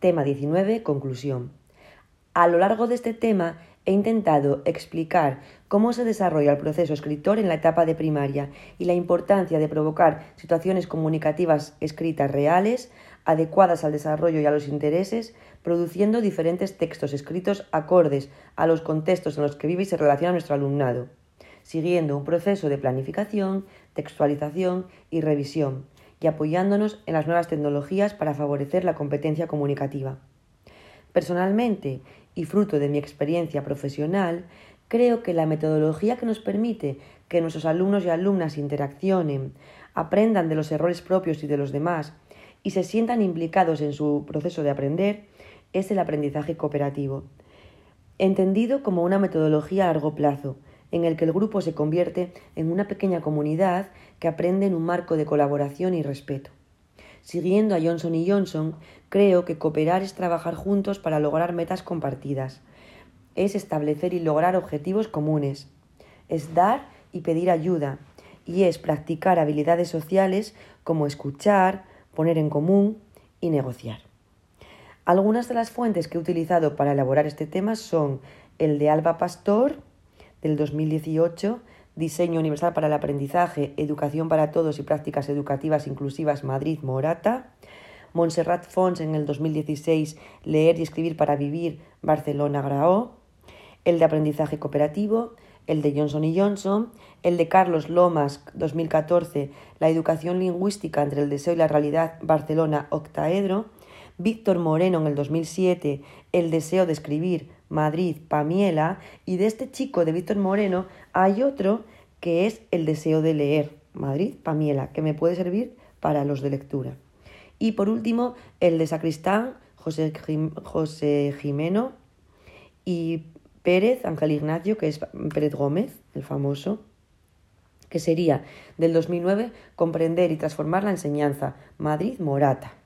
Tema 19. Conclusión. A lo largo de este tema he intentado explicar cómo se desarrolla el proceso escritor en la etapa de primaria y la importancia de provocar situaciones comunicativas escritas reales, adecuadas al desarrollo y a los intereses, produciendo diferentes textos escritos acordes a los contextos en los que vive y se relaciona nuestro alumnado, siguiendo un proceso de planificación, textualización y revisión, y apoyándonos en las nuevas tecnologías para favorecer la competencia comunicativa. Personalmente, y fruto de mi experiencia profesional, creo que la metodología que nos permite que nuestros alumnos y alumnas interaccionen, aprendan de los errores propios y de los demás y se sientan implicados en su proceso de aprender es el aprendizaje cooperativo, entendido como una metodología a largo plazo, en el que el grupo se convierte en una pequeña comunidad que aprende en un marco de colaboración y respeto. Siguiendo a Johnson y Johnson, creo que cooperar es trabajar juntos para lograr metas compartidas, es establecer y lograr objetivos comunes, es dar y pedir ayuda, y es practicar habilidades sociales como escuchar, poner en común y negociar. Algunas de las fuentes que he utilizado para elaborar este tema son el de Alba Pastor, del 2018, Diseño Universal para el Aprendizaje, Educación para Todos y Prácticas Educativas Inclusivas Madrid Morata, Montserrat Fons en el 2016, Leer y Escribir para Vivir Barcelona Graó, el de Aprendizaje Cooperativo, el de Johnson y Johnson, el de Carlos Lomas 2014, La Educación Lingüística entre el Deseo y la Realidad Barcelona Octaedro, Víctor Moreno en el 2007, El Deseo de Escribir Madrid, Pamiela, y de este chico de Víctor Moreno hay otro que es el deseo de leer, Madrid, Pamiela, que me puede servir para los de lectura. Y por último, el de Sacristán, José, José Jimeno, y Pérez, Ángel Ignacio, que es Pérez Gómez, el famoso, que sería del 2009 Comprender y transformar la enseñanza, Madrid, Morata.